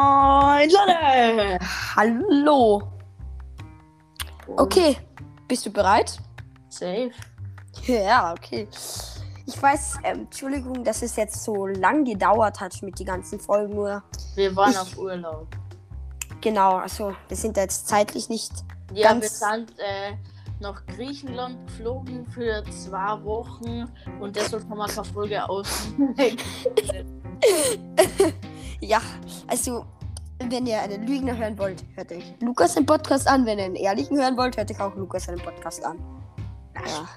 Moin Leute! Hallo. Okay, bist du bereit? Safe. Ja, okay. Ich weiß, ähm, Entschuldigung, dass es jetzt so lang gedauert hat mit den ganzen Folgen nur. Wir waren Ich- auf Urlaub. Genau, also wir sind jetzt zeitlich nicht. Ja, Ganz- wir sind äh, nach Griechenland geflogen für zwei Wochen und deshalb haben wir keine Folge aus. Ja, also wenn ihr einen Lügner hören wollt, hört euch Lukas den Podcast an. Wenn ihr einen ehrlichen hören wollt, hört euch auch Lukas seinen Podcast an. Ja.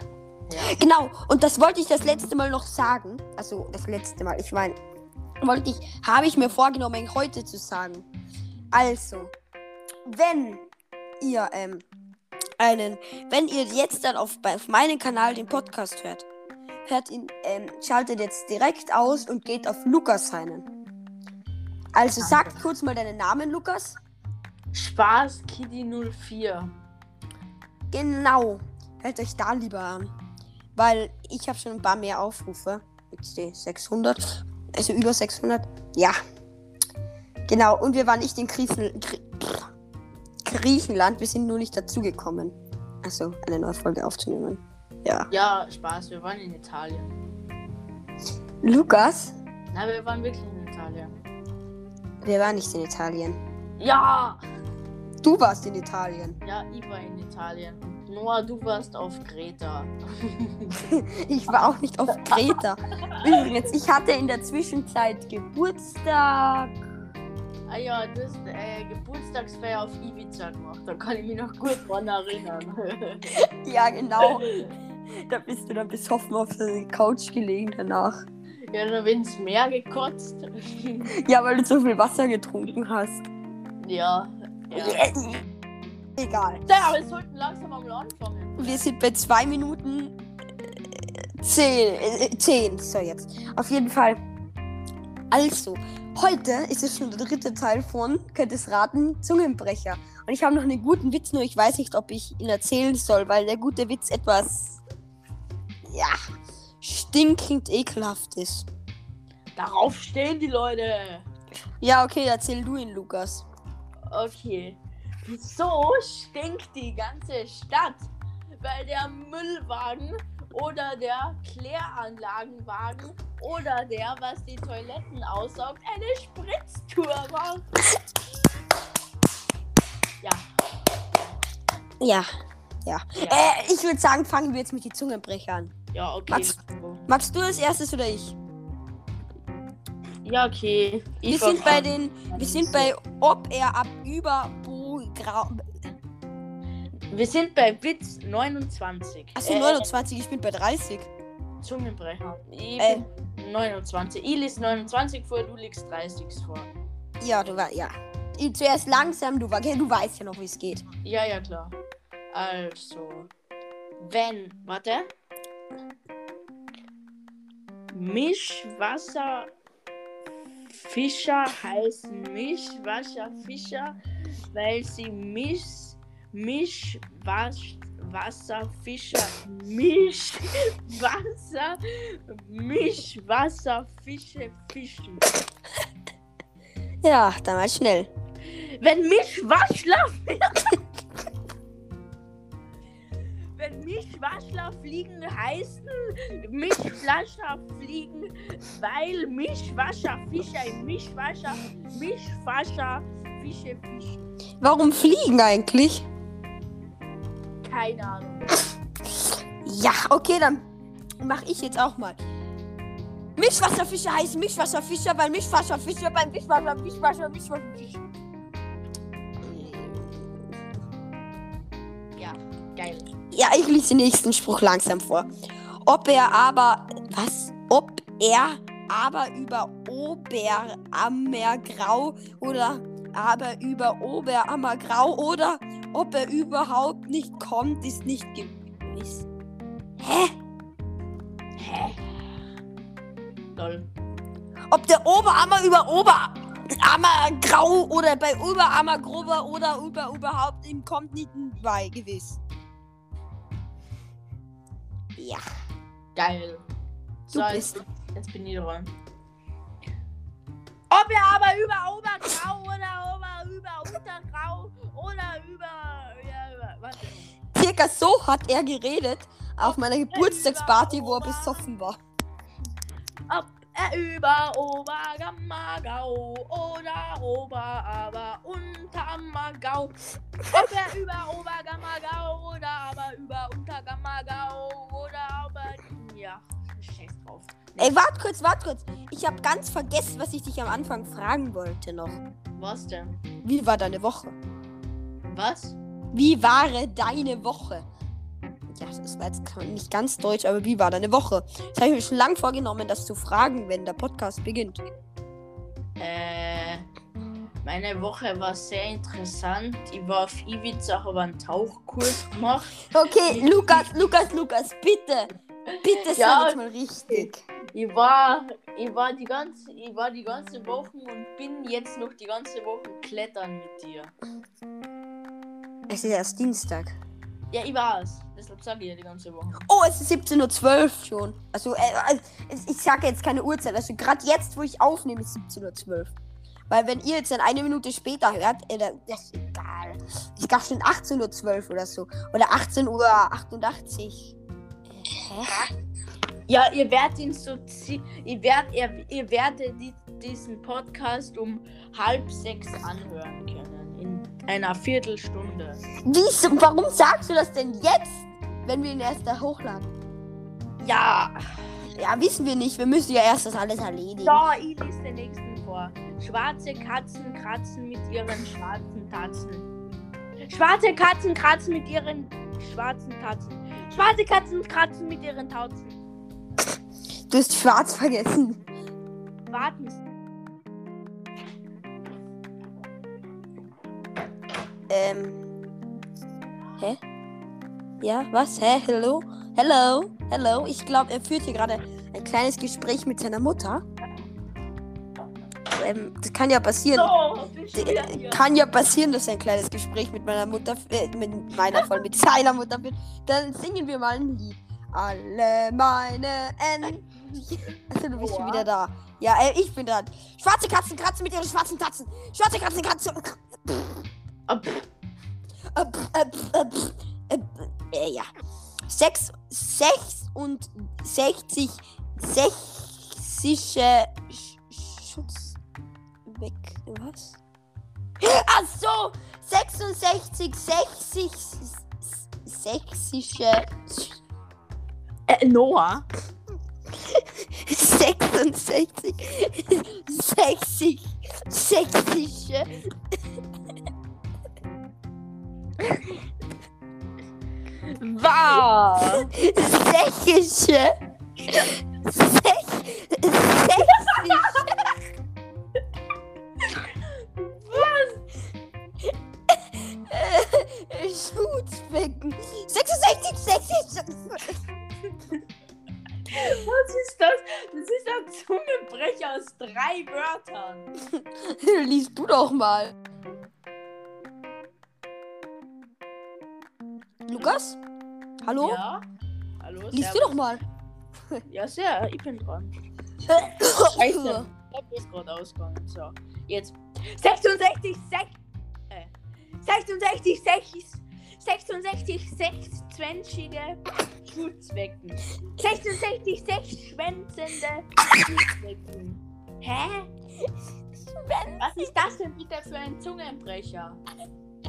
ja. Genau, und das wollte ich das letzte Mal noch sagen. Also das letzte Mal, ich meine, wollte ich, habe ich mir vorgenommen, heute zu sagen. Also, wenn ihr ähm, einen, wenn ihr jetzt dann auf, auf meinem Kanal den Podcast hört, hört ihn, ähm, schaltet jetzt direkt aus und geht auf Lukas seinen. Also sagt kurz mal deinen Namen, Lukas. Spaß Kitty 04. Genau. Hört euch da lieber an. Weil ich habe schon ein paar mehr Aufrufe. Jetzt die 600. Also über 600. Ja. Genau. Und wir waren nicht in Griechen, Grie Griechenland. Wir sind nur nicht dazugekommen. Also eine neue Folge aufzunehmen. Ja. Ja, Spaß, wir waren in Italien. Lukas, Na, wir waren wirklich in Italien. Wir waren nicht in Italien. Ja! Du warst in Italien. Ja, ich war in Italien. Noah, du warst auf Kreta. Ich war auch nicht auf Kreta. Übrigens, ich hatte in der Zwischenzeit Geburtstag. Ah ja, du hast äh, Geburtstagsfeier auf Ibiza gemacht. Da kann ich mich noch gut dran erinnern. Ja, genau. Da bist du dann besoffen auf der Couch gelegen danach. Ja, dann bin ins Meer gekotzt. Ja, weil du so viel Wasser getrunken hast. ja. ja. Egal. Ja, aber wir sollten langsam mal anfangen. Wir sind bei zwei Minuten äh, zehn. Äh, zehn. So, jetzt. Auf jeden Fall. Also, heute ist es schon der dritte Teil von, könnt es raten, Zungenbrecher. Und ich habe noch einen guten Witz, nur ich weiß nicht, ob ich ihn erzählen soll, weil der gute Witz etwas, ja, stinkend ekelhaft ist. Darauf stehen die Leute. Ja, okay, erzähl du ihn, Lukas. Okay. Wieso stinkt die ganze Stadt? Weil der Müllwagen oder der Kläranlagenwagen oder der, was die Toiletten aussaugt, eine Spritztour macht. Ja, Ja, ja. ja, Äh, ich würde sagen, fangen wir jetzt mit den Zungenbrechern an. Ja, okay. Max- Magst du als erstes oder ich? Ja, okay. Wir Ich sind war- bei den, wir sind bei ob er ab über grau. Wir sind bei Witz 29. Achso, Äh, 29, ich bin bei 30. Zungenbrecher. Ich Äh. bin 29. Ich lese 29 vor, du liegst 30 vor. Ja, du war, ja. Ich- Zuerst langsam, du, war, du weißt ja noch, wie es geht. Ja, ja, klar. Also, wenn, warte. Mischwasser Fischer heißen Mischwasserfischer, weil sie Misch, Mischwasserfischer, Mischwasser, Mischwasserfische fischen. Ja, dann mal schnell. Wenn Mischwaschler Wenn Mischwaschler fliegen heißen Mischwascher fliegen, weil Mischwascher Fischer im Mischwascher Mischwascher Fische fischen. Warum fliegen eigentlich? Keine Ahnung. Ja, okay, dann mache ich jetzt auch mal. Mischwasserfische heißen Mischwasserfischer, weil Mischwasserfischer beim Mischwasser, Mischwasser, Mischwasserfischer. Ja, geil. Ja, ich lese den nächsten Spruch langsam vor. Ob er aber. Was? Ob er aber über Oberammergrau oder aber über Oberammergrau oder ob er überhaupt nicht kommt, ist nicht gewiss. Hä? Hä? Lol. Ob der Oberammer über Oberammergrau oder bei Oberammergrober oder über überhaupt ihm kommt, nicht bei gewiss. Ja. Geil. Du so, bist jetzt, jetzt bin ich dran. Ob ihr aber über Obergrau oder über, über Untergrau oder über. Ja, über warte. Circa so hat er geredet auf meiner Geburtstagsparty, wo er besoffen war. Ob über Obergamagau oder Ober, aber Untermagau. Ob er über Obergamagau oder aber über Untergamagau oder aber. Ja, scheiß drauf. Ey, wart kurz, wart kurz. Ich habe ganz vergessen, was ich dich am Anfang fragen wollte noch. Was denn? Wie war deine Woche? Was? Wie war deine Woche? Ja, das war jetzt nicht ganz deutsch, aber wie war deine Woche? Das habe ich mir schon lange vorgenommen, das zu fragen, wenn der Podcast beginnt. Äh, meine Woche war sehr interessant. Ich war auf Ibiza, habe einen Tauchkurs gemacht. Okay, Lukas, Lukas, Lukas, bitte. Bitte sag Ja, jetzt mal richtig. Ich war, ich war die ganze, ich war die ganze Woche und bin jetzt noch die ganze Woche klettern mit dir. Es ist erst Dienstag. Ja, ich war's. Deshalb sage ich ja die ganze Woche. Oh, es ist 17.12 Uhr schon. Also, äh, also, ich sage jetzt keine Uhrzeit. Also, gerade jetzt, wo ich aufnehme, ist 17.12 Uhr. Weil, wenn ihr jetzt dann eine Minute später hört, äh, da- das ist egal. Ich glaube schon 18.12 Uhr oder so. Oder 18.88 Uhr. Hä? Ja, ihr werdet ihn so, ihr werdet, ihr, ihr werdet die, diesen Podcast um halb sechs anhören können. In einer Viertelstunde. Wieso, warum sagst du das denn jetzt, wenn wir ihn erst da hochladen? Ja, Ja, wissen wir nicht. Wir müssen ja erst das alles erledigen. so, ich lese den nächsten vor. Schwarze Katzen kratzen mit ihren schwarzen Tatzen. Schwarze Katzen kratzen mit ihren schwarzen Tatzen. Schwarze Katzen kratzen mit ihren Tatzen. Du hast schwarz vergessen. Warten Ähm. Hä? Ja, was? Hä? Hello? Hello? Hello? Ich glaube, er führt hier gerade ein kleines Gespräch mit seiner Mutter. Ähm, das kann ja passieren. So. Kann ja passieren, dass er ein kleines Gespräch mit meiner Mutter, äh, mit meiner voll mit seiner Mutter führt. Dann singen wir mal ein Lied. Alle meine Enten. Also, du bist schon wieder da. Ja, äh, ich bin dran. Schwarze Katzen kratzen mit ihren schwarzen Tatzen. Schwarze Katzen kratzen. Äh, ja. Sechs, sechs und sechzig sächsische Sch Schutz weg. Was? Ach so! 66 sächsisch sächsische Äh, Noah? 66 60 sächsische War! sächsische Sech, sächsische Schutzbecken 66 sächsische Was ist das? Das ist ein Zungenbrecher aus drei Wörtern. Lies du doch mal. Lukas? Hallo? Ja? Hallo? Lies du doch mal. Ja, sehr. Ich bin dran. Scheiße. Ich das gerade ausgegangen. So. Jetzt. 66, 6. Äh. 66, 6. 66, 6-zwenschige Schutzwecken. 66, 6 schwänzende Schutzwecken. Hä? Was ist das denn bitte für ein Zungenbrecher?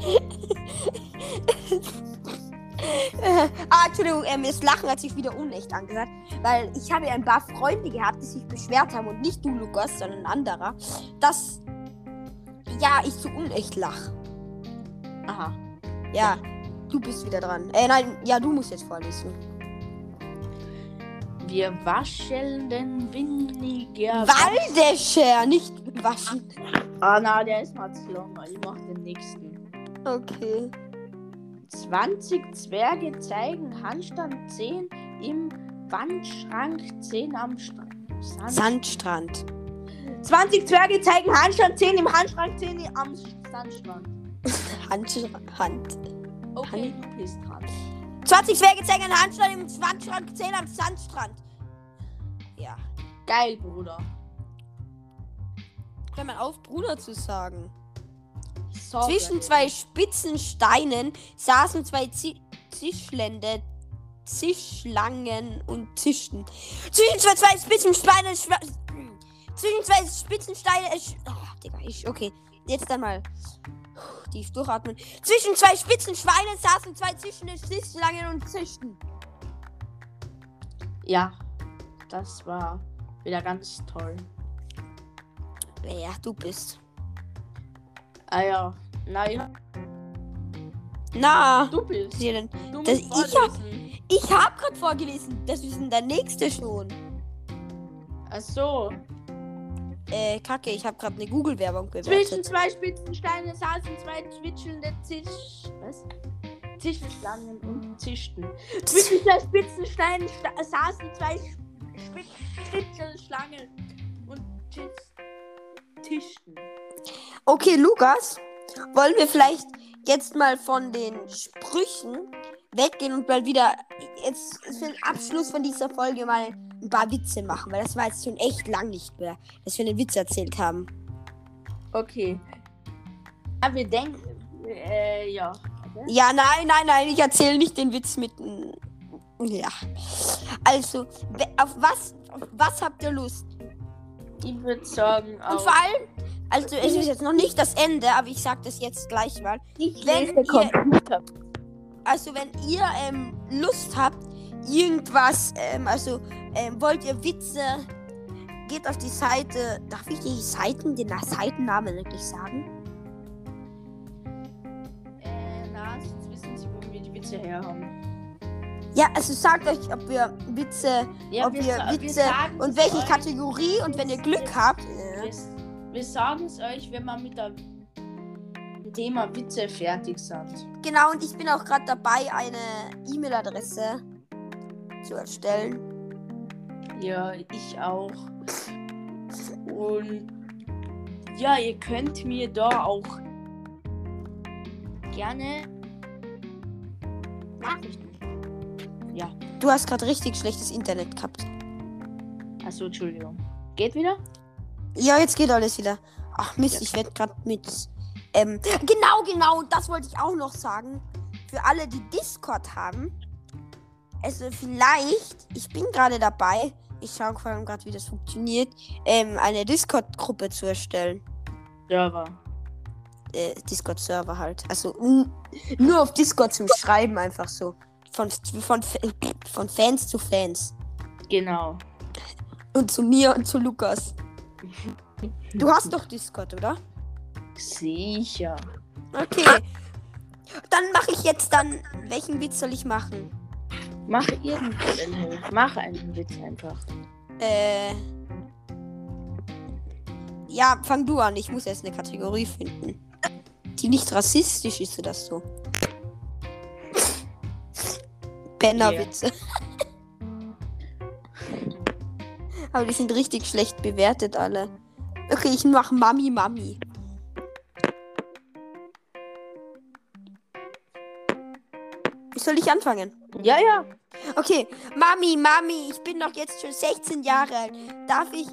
ah, Entschuldigung, ähm, das Lachen hat sich wieder unecht angehört, weil ich habe ja ein paar Freunde gehabt, die sich beschwert haben und nicht du, Lukas, sondern ein anderer, dass ja, ich zu unecht lach. Aha. Ja, du bist wieder dran. Äh, nein, ja, du musst jetzt vorlesen. Wir waschen den winniger Waldescher, nicht waschen. Ah, na, der ist mal zu lang. Ich mach den nächsten. Okay. 20 Zwerge zeigen Handstand 10 im Wandschrank 10 am Strand. Sand. Sandstrand. 20 Zwerge zeigen Handstand 10 im Handschrank 10 am Sandstrand. Hand, Hand. Okay, du bist dran. 20 Zwerge zeigen einen Handstand im Wandschrank, 10 am Sandstrand. Ja. Geil, Bruder. Hör mal auf, Bruder zu sagen. Sorge. Zwischen zwei spitzen Steinen saßen zwei Zi Zischlände, Zischlangen und zischten. Zwischen zwei, zwei spitzen Steinen. Zwischen zwei spitzen Steine. Oh, Digga, ich. Okay. Jetzt einmal. Tief durchatmen. Zwischen zwei spitzen Schweinen saßen zwei zischende Zischlangen und zischten. Ja, das war wieder ganz toll. Wer du bist. Ah ja, naja, Na. du bist. denn? Du Das- ich hab-. Ich hab grad vorgelesen. Das ist denn der nächste schon. Ach so. Äh, kacke, ich hab grad eine Google-Werbung Zwischen bewertet. zwei spitzen Steine saßen zwei zwitschelnde Zisch... Was? Zischschlangen und zischten. Zwischen zwei spitzen Steinen sta saßen zwei Spitzelschlangen und tis tischten. Okay, Lukas, wollen wir vielleicht jetzt mal von den Sprüchen weggehen und mal wieder jetzt für den Abschluss von dieser Folge mal ein paar Witze machen, weil das war jetzt schon echt lang nicht mehr, dass wir einen Witz erzählt haben. Okay. Ja, wir denken... Äh, ja. Ja, nein, nein, nein, ich erzähle nicht den Witz mit. Ja. Also, auf was, auf was habt ihr Lust? Ich würde sagen, Und auch... vor allem, also es ist jetzt noch nicht das Ende, aber ich sag das jetzt gleich mal. Ich wenn lese ihr- Computer. Also wenn ihr ähm, Lust habt, irgendwas, ähm, also ähm, wollt ihr Witze, geht auf die Seite. Darf ich die Seiten, den Seitennamen wirklich sagen? Äh, na, jetzt wissen Sie, wo wir die Witze her haben. Ja, also sagt euch, ob wir Witze, Ja, ob wir wir Witze sagen und welche. Kategorie und wenn ihr Glück habt. Äh, Wir, sagen es euch, wenn wir mit dem Thema Witze fertig sind. genau, und ich bin auch gerade dabei, eine E-Mail-Adresse zu erstellen. Ja, ich auch. Und ja, ihr könnt mir da auch gerne Nachrichten. Ja, Du hast gerade richtig schlechtes Internet gehabt. also Entschuldigung. Geht wieder? Ja, jetzt geht alles wieder. Ach Mist, ich werde gerade mit. Ähm, genau, genau, das wollte ich auch noch sagen. Für alle, die Discord haben. Also vielleicht, ich bin gerade dabei, ich schaue vor allem gerade, wie das funktioniert, ähm, eine Discord-Gruppe zu erstellen. Server. Äh, Discord-Server halt. Also nur auf Discord zum Schreiben einfach so. Von, von, von Fans zu Fans. Genau. Und zu mir und zu Lukas. Du hast doch Discord, oder? Sicher. Okay. Dann mache ich jetzt dann. Welchen Witz soll ich machen? Mach irgendeinen. Mach einen Witz einfach. Äh. Ja, fang du an. Ich muss erst eine Kategorie finden. Die nicht rassistisch ist oder so. Pennerwitze. Aber die sind richtig schlecht bewertet alle. Okay, ich mach Mami Mami. Soll ich anfangen? Ja, ja. Okay, Mami, Mami, ich bin doch jetzt schon 16 Jahre alt. Darf ich,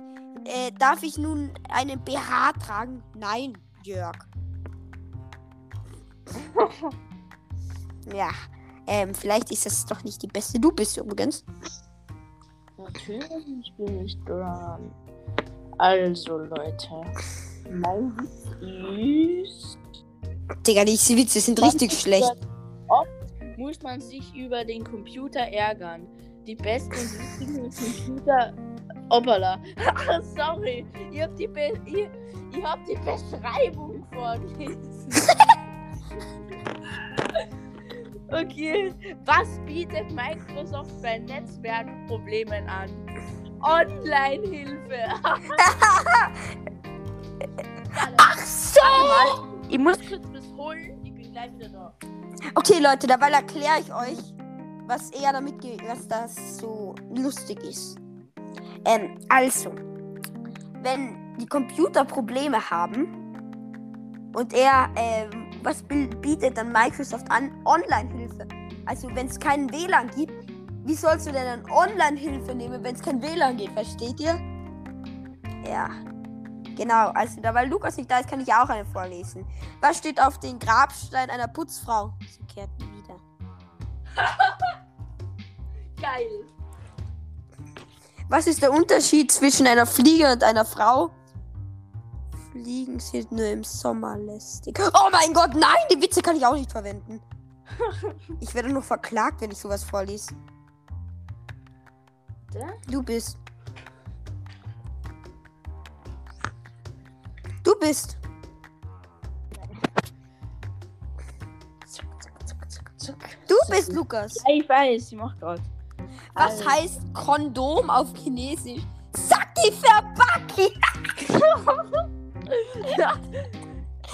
äh, darf ich nun einen BH tragen? Nein, Jörg. ja, ähm, vielleicht ist das doch nicht die beste. Du bist übrigens. Natürlich bin ich dran. Also, Leute. Mein Witz ist. Digga, die Witze sind richtig schlecht. Oft muss man sich über den Computer ärgern. Die besten wichtigen Computer. Hoppala. Ah, Sorry. Ich hab die, Be ich, ich hab die Beschreibung vorgelesen. okay. Was bietet Microsoft bei Netzwerkproblemen an? Online-Hilfe. Ach so! Ich muss kurz was holen. Ich bin gleich wieder da. Okay, Leute, dabei erkläre ich euch, was er damit, was das so lustig ist. Ähm, also, wenn die Computer Probleme haben und er, ähm, was bi- bietet dann Microsoft an? Online-Hilfe. Also, wenn es keinen WLAN gibt, wie sollst du denn dann Online-Hilfe nehmen, wenn es kein WLAN geht? Versteht ihr? Ja. Genau, also da weil Lukas nicht da ist, kann ich auch eine vorlesen. Was steht auf dem Grabstein einer Putzfrau? Sie kehrt nie wieder. Geil. Was ist der Unterschied zwischen einer Fliege und einer Frau? Fliegen sind nur im Sommer lästig. Oh mein Gott, nein, die Witze kann ich auch nicht verwenden. Ich werde noch verklagt, wenn ich sowas vorlese. Du bist. Du bist. Du bist Lukas. Ja, ich weiß, ich mach grad. Was Also, heißt Kondom auf Chinesisch? Saki Verbaki.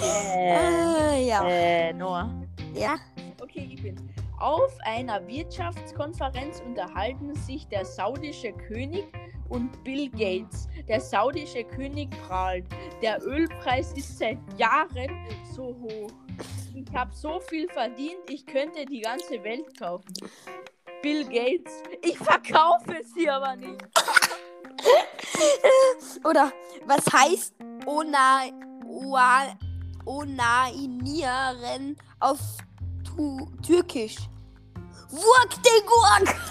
Äh, Äh, ja. äh, Noah. Ja. Okay, ich bin. Auf einer Wirtschaftskonferenz unterhalten sich der saudische König und Bill Gates. Der saudische König prahlt. Der Ölpreis ist seit Jahren so hoch. Ich habe so viel verdient, ich könnte die ganze Welt kaufen. Bill Gates. Ich verkaufe sie aber nicht. Oder was heißt Ona, Oa, Onainieren auf tu, Türkisch? Wurk de Gurk!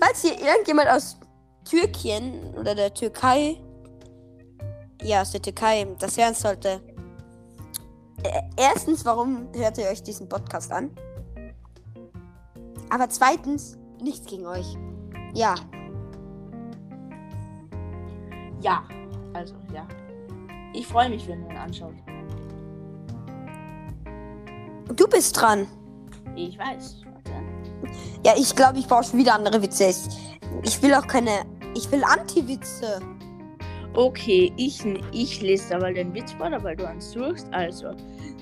Falls hier irgendjemand aus Türkien oder der Türkei, ja, aus der Türkei, das hören sollte. Äh, Erstens, warum hört ihr euch diesen Podcast an? Aber zweitens, nichts gegen euch. Ja, Ja, also ja. Ich freue mich, wenn ihr ihn anschaut. du bist dran. Ich weiß. Warte. Ja, ich glaube, ich brauche schon wieder andere Witze. Ich, will auch keine. Ich will Anti-Witze. Okay, ich, ich lese aber den Witz vor, weil du ans suchst. Also,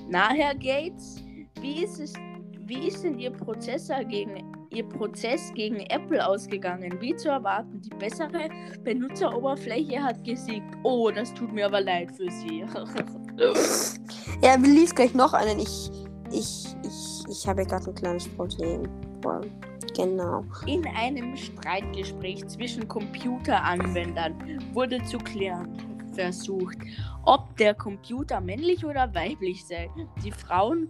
na, Herr Gates, wie ist es, wie ist denn Ihr Prozessor gegen Ihr Prozess gegen Apple ausgegangen? Wie zu erwarten, die bessere Benutzeroberfläche hat gesiegt. Oh, das tut mir aber leid für Sie. Ja, wir liest gleich noch einen. Ich. Ich. Ich. Ich habe gerade ein kleines Problem. Boah, Genau. In einem Streitgespräch zwischen Computeranwendern wurde zu klären versucht, ob der Computer männlich oder weiblich sei. Die Frauen,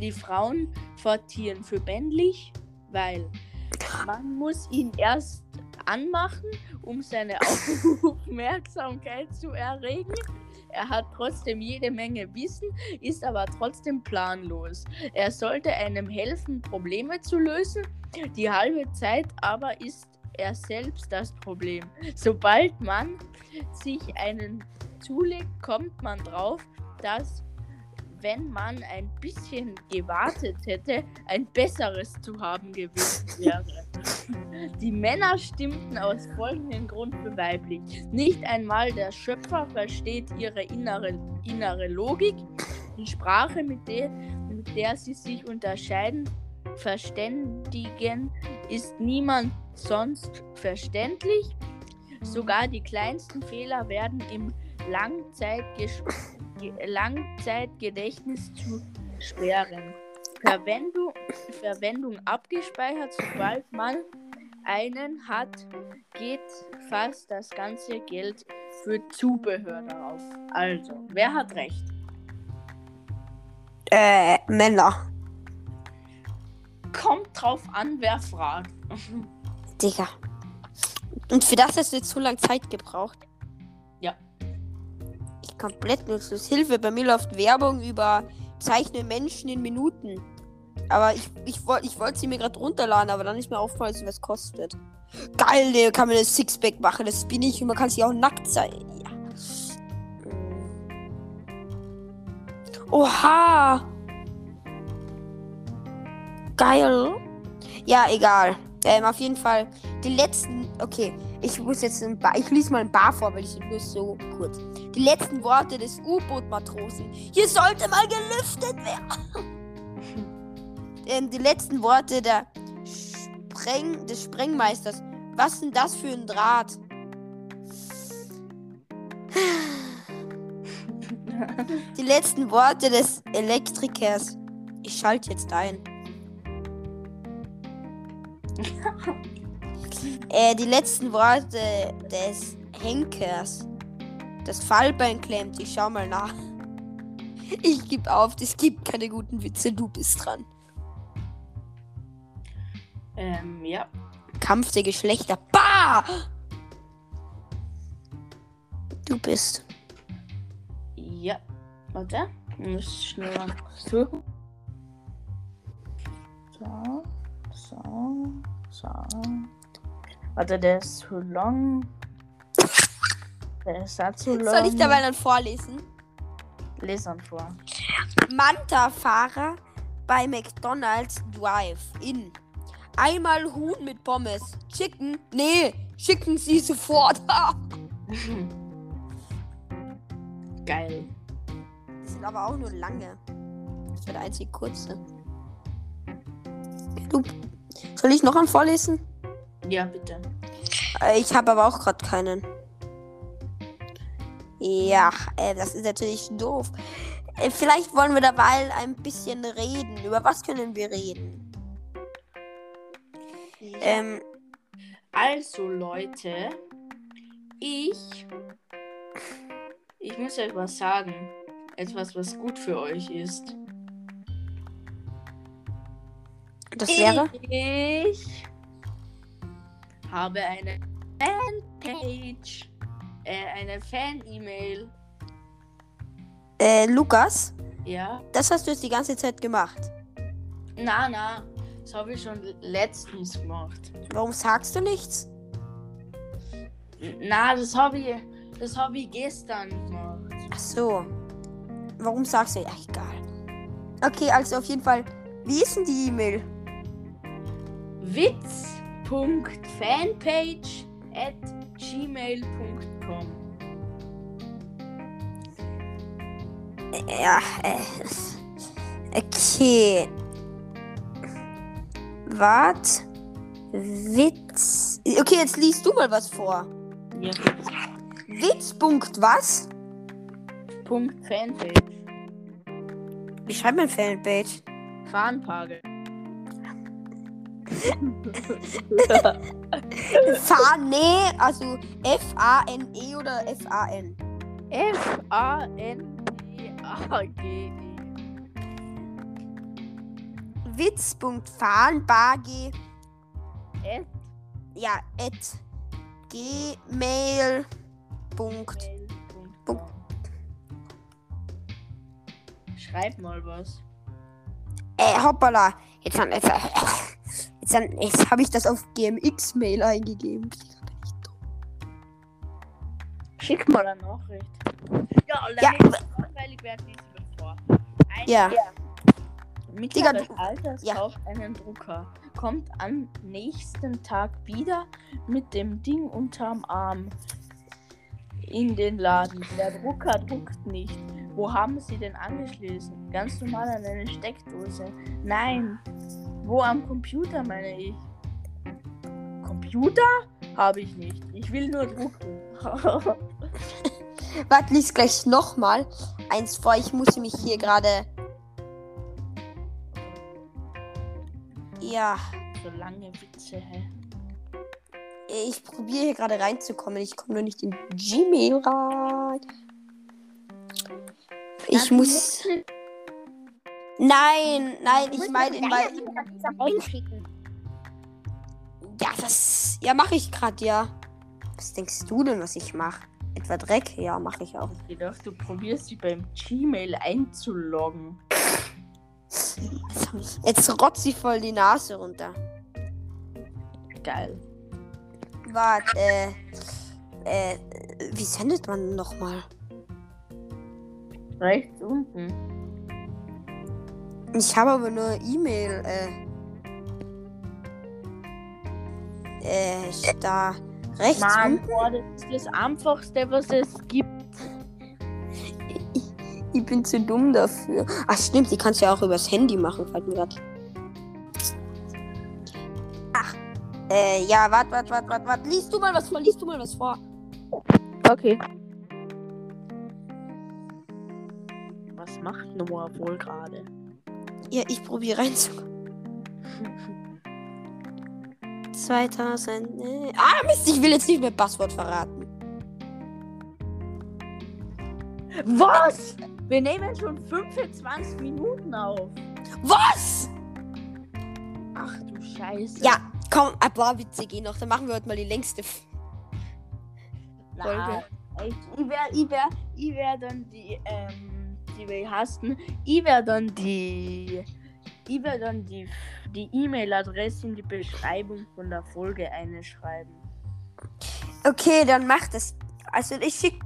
die Frauen votieren für männlich, weil man muss ihn erst anmachen, um seine Aufmerksamkeit zu erregen. Er hat trotzdem jede Menge Wissen, ist aber trotzdem planlos. Er sollte einem helfen, Probleme zu lösen. Die halbe Zeit aber ist er selbst das Problem. Sobald man sich einen zulegt, kommt man drauf, dass wenn man ein bisschen gewartet hätte, ein besseres zu haben gewesen wäre. Die Männer stimmten aus folgendem Grund für weiblich. Nicht einmal der Schöpfer versteht ihre innere, innere Logik. Die Sprache, mit der, mit der sie sich unterscheiden, verständigen, ist niemand sonst verständlich. Sogar die kleinsten Fehler werden im Langzeitges Ge- Langzeitgedächtnis zu sperren. Verwendung, Verwendung abgespeichert, sobald man einen hat, geht fast das ganze Geld für Zubehör darauf. Also, wer hat recht? Äh, Männer. Kommt drauf an, wer fragt. Digga. Und für das hast du jetzt so lange Zeit gebraucht. Komplett nutzlos. Hilfe, bei mir läuft Werbung über Zeichne Menschen in Minuten. Aber ich, ich wollte ich wollt sie mir gerade runterladen, aber dann ist mir aufgefallen, was kostet. Geil, Digga, kann man das Sixpack machen. Das bin ich und man kann sich auch nackt sein. Ja. Oha! Geil. Ja, egal. Ähm, auf jeden Fall. Die letzten. Okay, ich muss jetzt ein Bar. Ich lese mal ein Bar vor, weil ich nur so kurz. Die letzten Worte des U-Boot-Matrosen. Hier sollte mal gelüftet werden. ähm, die letzten Worte der Spreng des Sprengmeisters. Was sind das für ein Draht? Die letzten Worte des Elektrikers. Ich schalte jetzt ein. Äh, die letzten Worte des Henkers. Das Fallbein klemmt. Ich schau mal nach. Ich geb auf. Es gibt keine guten Witze. Du bist dran. Ähm, ja. Kampf der Geschlechter. Bah! Du bist. Ja. Warte. Ich muss schnell suchen. So. So. So. Warte, der ist zu lang. Der ist auch zu lang. Soll ich dabei dann vorlesen? Lesen vor. Manta-Fahrer bei McDonald's Drive-In. Einmal Huhn mit Pommes. Chicken? Nee, schicken Sie sofort. Geil. Die sind aber auch nur lange. Das war der einzige kurze. Du, soll ich noch einen vorlesen? Ja, bitte. Äh, Ich habe aber auch gerade keinen. Ja, äh, das ist natürlich doof. Äh, vielleicht wollen wir dabei ein bisschen reden. Über was können wir reden? Ähm, Also, Leute, ich. Ich muss euch was sagen. Etwas, was gut für euch ist. das wäre. Ich habe eine Fanpage. Äh, eine Fan-E-Mail. Äh, Lukas, Ja. das hast du jetzt die ganze Zeit gemacht. Na, na. Das habe ich schon letztens gemacht. Warum sagst du nichts? Na, das habe ich. Das habe ich gestern gemacht. Ach so. Warum sagst du? Ja, egal. Okay, also auf jeden Fall. Wie ist denn die E-Mail? witz.fanpage at gmail.com Ja, äh. Okay. Wart. Witz. Okay, jetzt liest du mal was vor. Ja, Witz. Punkt was? Punkt Fanpage. Wie schreibt man Fanpage? Fahnenpagel. Fahne, also F-A-N-E oder F-A-N? F-A-N-P-A-G-E. Witz.fahnbagi. At Ja, at gmail. Punkt. gmail.com. Schreib mal was. Äh, hoppala. Jetzt, haben- jetzt, jetzt, jetzt habe ich das auf GMX-Mail eingegeben. Schick mal eine Nachricht. Ja, und Ja, langweilig wird, lies ich mir vor. Ein Ja. Mittleres du- Alters ja. kauft einen Drucker, kommt am nächsten Tag wieder mit dem Ding unterm Arm in den Laden. Der Drucker druckt nicht. Wo haben Sie denn angeschlossen? Ganz normal an eine Steckdose. Nein. Wo am Computer meine ich? Computer? Habe ich nicht. Ich will nur drucken. Warte, lies gleich nochmal eins vor. Ich muss mich hier gerade. Ja, so lange Witze, hä? ich probiere hier gerade reinzukommen. Ich komme nur nicht in Gmail rein. Ich muss. Nein, nein, ich meine in mein. einschicken. Ja, das. Ja, mache ich gerade, ja. Was denkst du denn, was ich mache? Etwa Dreck? Ja, mache ich auch. Ich dachte, du probierst dich beim Gmail einzuloggen. Jetzt rotzt sie voll die Nase runter. Geil. Warte, äh. Äh, wie sendet man nochmal? Rechts unten. Ich habe aber nur E-Mail, äh. Äh, da rechts Mann, boah, das ist das Einfachste, was es gibt. Ich bin zu dumm dafür. Ach stimmt, die kannst du ja auch übers Handy machen, fällt mir grad. Ach. Äh, ja, warte, warte, warte, warte, warte. Liest du mal was vor, liest du mal was vor. Okay. Was macht Noah wohl gerade? Ja, ich probiere reinzukommen. 2000. äh, Ah, Mist, ich will jetzt nicht mehr Passwort verraten. Was? Wir nehmen schon 25 Minuten auf. Was? Ach du Scheiße. Ja, komm, ein paar Witze gehen noch. Dann machen wir heute mal die längste. Na, Folge. echt. Ich wär, ich wär, ich wär dann die, ähm, die wir hassen. Ich wär dann die, ich wär dann die, die E-Mail-Adresse in die Beschreibung von der Folge einschreiben. Okay, dann mach das. Also ich schick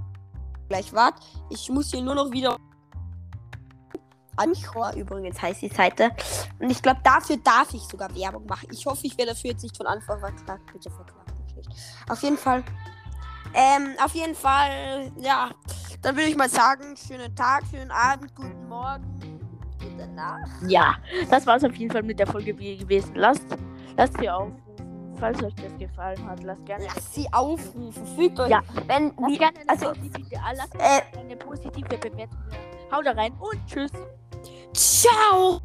gleich. Wart, ich muss hier nur noch wieder. Anchor übrigens heißt die Seite. Und ich glaube, dafür darf ich sogar Werbung machen. Ich hoffe, ich werde dafür jetzt nicht von Anfang verklagt. Bitte verklagt. Auf jeden Fall. Ähm, auf jeden Fall, ja. Dann würde ich mal sagen, schönen Tag, schönen Abend, guten Morgen, gute Nacht. Ja, das war's auf jeden Fall mit der Folge gewesen. Lasst, lasst sie aufrufen, falls euch das gefallen hat. Lasst gerne, Lasst sie aufrufen. Fügt euch. Ja. Wenn, lasst wie, gerne eine, also, positive, lasst äh, eine positive Bewertung. da. Haut rein und tschüss. ciao.